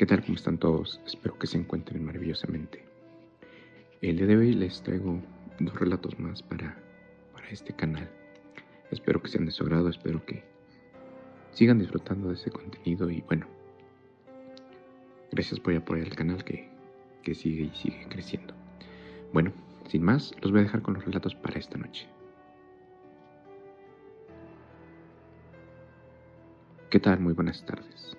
¿Qué tal? ¿Cómo están todos? Espero que se encuentren maravillosamente. El día de hoy les traigo dos relatos más para, para este canal. Espero que sean de su agrado, espero que sigan disfrutando de ese contenido y bueno, gracias por apoyar el canal que, que sigue y sigue creciendo. Bueno, sin más, los voy a dejar con los relatos para esta noche. ¿Qué tal? Muy buenas tardes.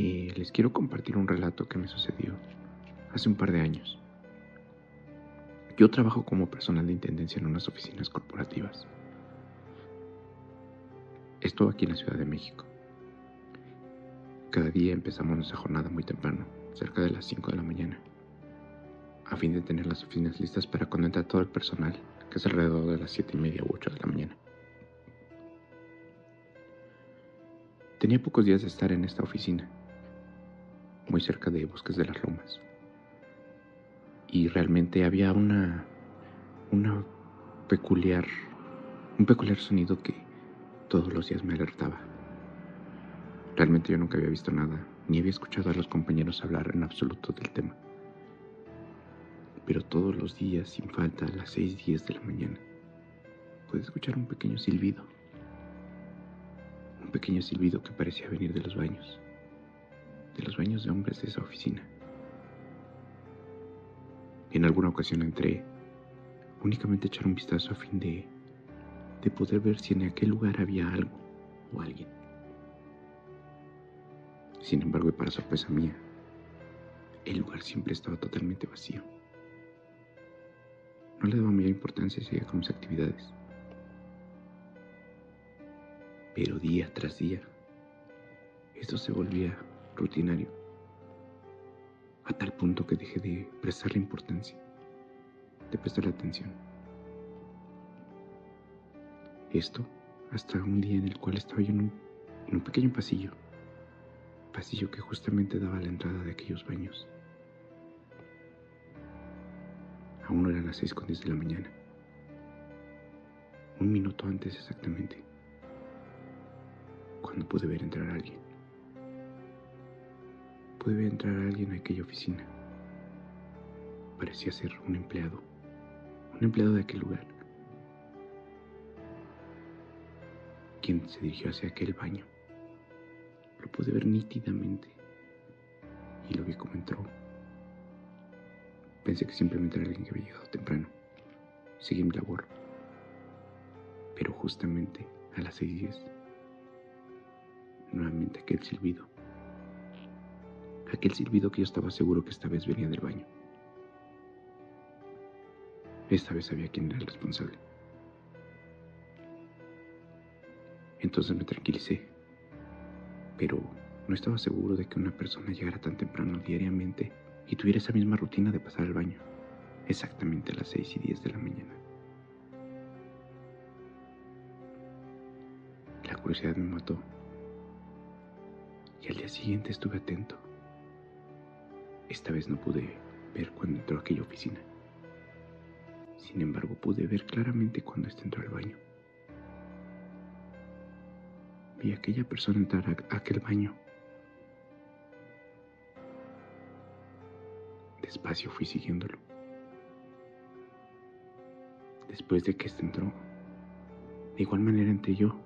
Eh, les quiero compartir un relato que me sucedió hace un par de años. Yo trabajo como personal de intendencia en unas oficinas corporativas. Esto aquí en la Ciudad de México. Cada día empezamos nuestra jornada muy temprano, cerca de las 5 de la mañana, a fin de tener las oficinas listas para cuando entra todo el personal, que es alrededor de las 7 y media u 8 de la mañana. Tenía pocos días de estar en esta oficina, muy cerca de Bosques de las Lomas. Y realmente había una, una peculiar, un peculiar sonido que todos los días me alertaba. Realmente yo nunca había visto nada, ni había escuchado a los compañeros hablar en absoluto del tema. Pero todos los días, sin falta, a las 6.10 de la mañana, pude escuchar un pequeño silbido un pequeño silbido que parecía venir de los baños, de los baños de hombres de esa oficina. En alguna ocasión entré únicamente a echar un vistazo a fin de, de poder ver si en aquel lugar había algo o alguien. Sin embargo, y para sorpresa mía, el lugar siempre estaba totalmente vacío. No le daba mayor importancia y seguía con mis actividades. Pero día tras día, esto se volvía rutinario, a tal punto que dejé de prestarle importancia, de prestarle atención. Esto hasta un día en el cual estaba yo en un, pequeño pasillo, pasillo que justamente daba la entrada de aquellos baños. Aún no eran las seis con diez de la mañana. Un minuto antes exactamente cuando pude ver entrar a alguien. Pude ver entrar a alguien a aquella oficina. Parecía ser un empleado, un empleado de aquel lugar, quien se dirigió hacia aquel baño. Lo pude ver nítidamente y lo vi como entró. Pensé que simplemente era alguien que había llegado temprano. Seguí mi labor. Pero justamente a las seis días nuevamente aquel silbido. Aquel silbido que yo estaba seguro que esta vez venía del baño. Esta vez sabía quién era el responsable. Entonces me tranquilicé, pero no estaba seguro de que una persona llegara tan temprano diariamente y tuviera esa misma rutina de pasar al baño, exactamente a las 6 y 10 de la mañana. La curiosidad me mató y al día siguiente estuve atento. Esta vez no pude ver cuando entró a aquella oficina. Sin embargo, pude ver claramente cuando este entró al baño. Vi a aquella persona entrar a aquel baño. Despacio fui siguiéndolo. Después de que este entró, de igual manera entré yo,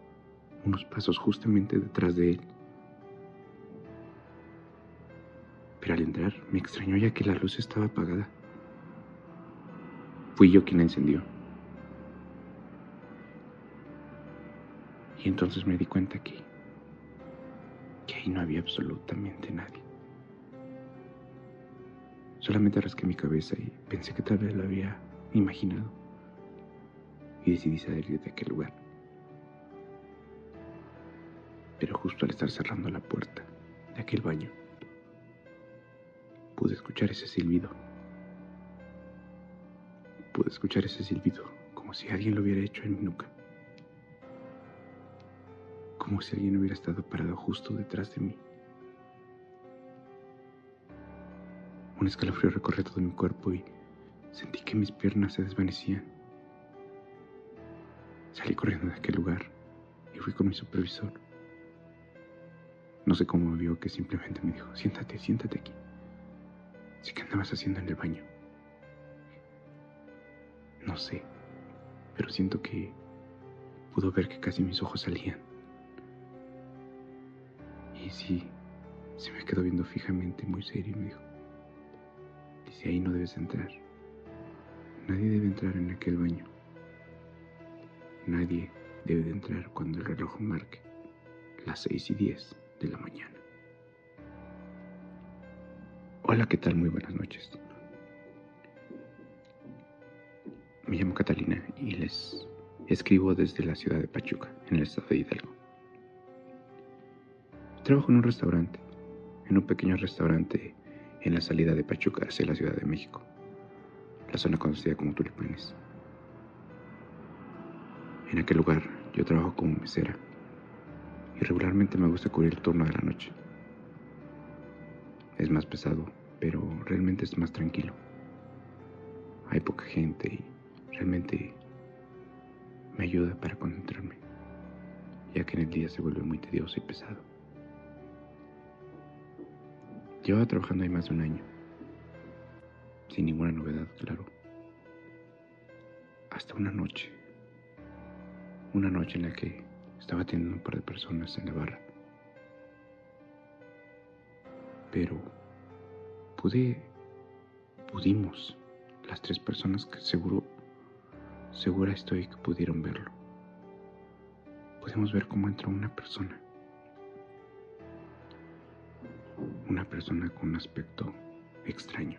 unos pasos justamente detrás de él. Entrar me extrañó ya que la luz estaba apagada. Fui yo quien la encendió. Y entonces me di cuenta que, que ahí no había absolutamente nadie. Solamente rasqué mi cabeza y pensé que tal vez lo había imaginado. Y decidí salir de aquel lugar. Pero justo al estar cerrando la puerta de aquel baño, pude escuchar ese silbido. Pude escuchar ese silbido como si alguien lo hubiera hecho en mi nuca. Como si alguien hubiera estado parado justo detrás de mí. Un escalofrío recorrió todo mi cuerpo y sentí que mis piernas se desvanecían. Salí corriendo de aquel lugar y fui con mi supervisor. No sé cómo vio que simplemente me dijo, siéntate, siéntate aquí. Sí que andabas haciendo en el baño. No sé, pero siento que pudo ver que casi mis ojos salían. Y sí, se me quedó viendo fijamente, muy serio, y me dijo, dice, ahí no debes entrar. Nadie debe entrar en aquel baño. Nadie debe de entrar cuando el reloj marque las seis y diez de la mañana. Hola, ¿qué tal? Muy buenas noches. Me llamo Catalina y les escribo desde la ciudad de Pachuca, en el estado de Hidalgo. Trabajo en un restaurante, en un pequeño restaurante en la salida de Pachuca hacia la Ciudad de México, la zona conocida como Tulipanes. En aquel lugar yo trabajo como mesera y regularmente me gusta cubrir el turno de la noche. Es más pesado, pero realmente es más tranquilo. Hay poca gente y realmente me ayuda para concentrarme, ya que en el día se vuelve muy tedioso y pesado. Llevaba trabajando ahí más de un año, sin ninguna novedad, claro. Hasta una noche, una noche en la que estaba teniendo un par de personas en la barra. Pero pudimos, las tres personas que seguro, segura estoy que pudieron verlo. Podemos ver cómo entró una persona. Una persona con un aspecto extraño.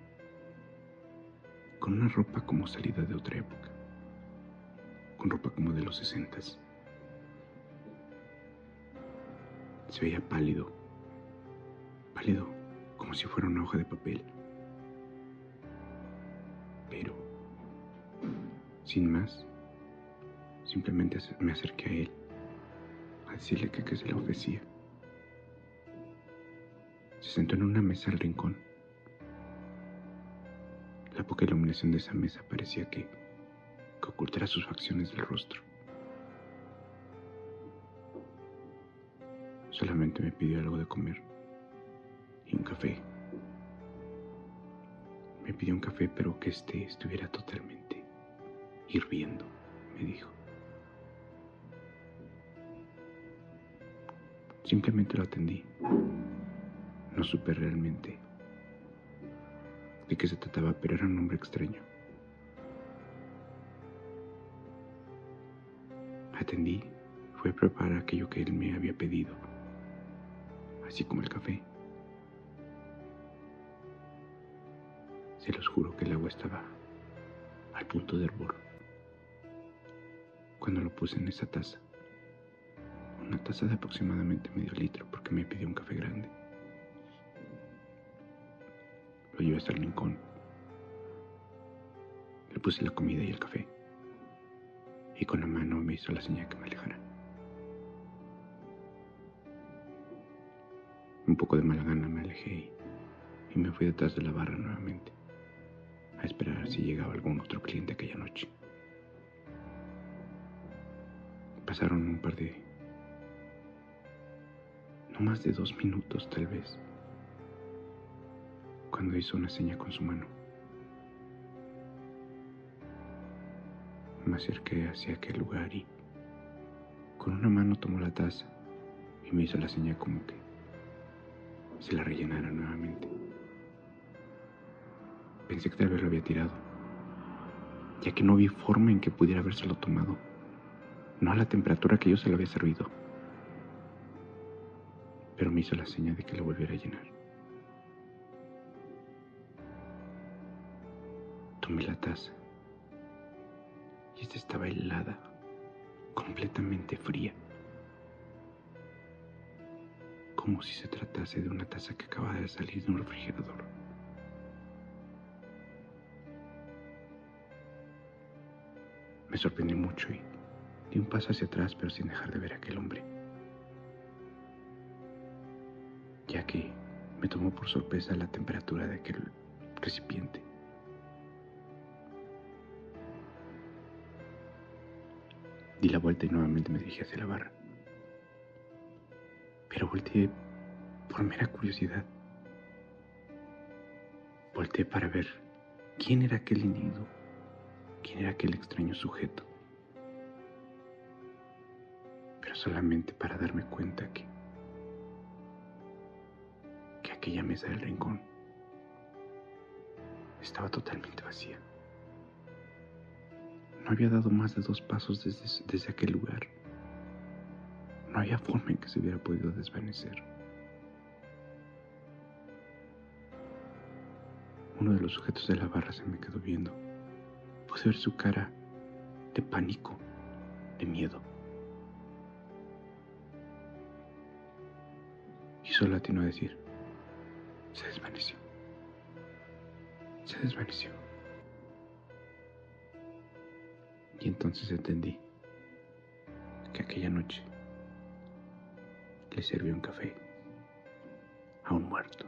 Con una ropa como salida de otra época. Con ropa como de los sesentas. Se veía pálido, pálido como si fuera una hoja de papel. Pero, sin más, simplemente me acerqué a él a decirle que, se le ofrecía. Se sentó en una mesa al rincón. La poca iluminación de esa mesa parecía que, que ocultara sus facciones del rostro. Solamente me pidió algo de comer un café. Me pidió un café, pero que este estuviera totalmente hirviendo, me dijo. Simplemente lo atendí. No supe realmente de qué se trataba, pero era un hombre extraño. Atendí, fue a preparar aquello que él me había pedido así como el café. Se los juro que el agua estaba al punto de hervor. Cuando lo puse en esa taza, una taza de aproximadamente medio litro porque me pidió un café grande. Lo llevé hasta el rincón. Le puse la comida y el café. Y con la mano me hizo la señal que me alejara. Un poco de mala gana me alejé y, me fui detrás de la barra nuevamente, a esperar si llegaba algún otro cliente aquella noche. Pasaron un par de... no más de dos minutos tal vez, cuando hizo una seña con su mano. Me acerqué hacia aquel lugar y con una mano tomó la taza y me hizo la seña como que se la rellenara nuevamente. Pensé que tal vez lo había tirado, ya que no vi forma en que pudiera habérselo tomado, no a la temperatura que yo se lo había servido. Pero me hizo la señal de que lo volviera a llenar. Tomé la taza y esta estaba helada, completamente fría como si se tratase de una taza que acaba de salir de un refrigerador. Me sorprendí mucho y di un paso hacia atrás, pero sin dejar de ver a aquel hombre. Ya que me tomó por sorpresa la temperatura de aquel recipiente. Di la vuelta y nuevamente me dirigí hacia la barra. Pero volteé por mera curiosidad, volteé para ver quién era aquel individuo, quién era aquel extraño sujeto. Pero solamente para darme cuenta que, que aquella mesa del rincón estaba totalmente vacía. No había dado más de dos pasos desde, desde aquel lugar. No había forma en que se hubiera podido desvanecer. Uno de los sujetos de la barra se me quedó viendo. Pude ver su cara de pánico, de miedo. Y solo atinó a decir, se desvaneció. Se desvaneció. Y entonces entendí que aquella noche le sirvió un café a un muerto.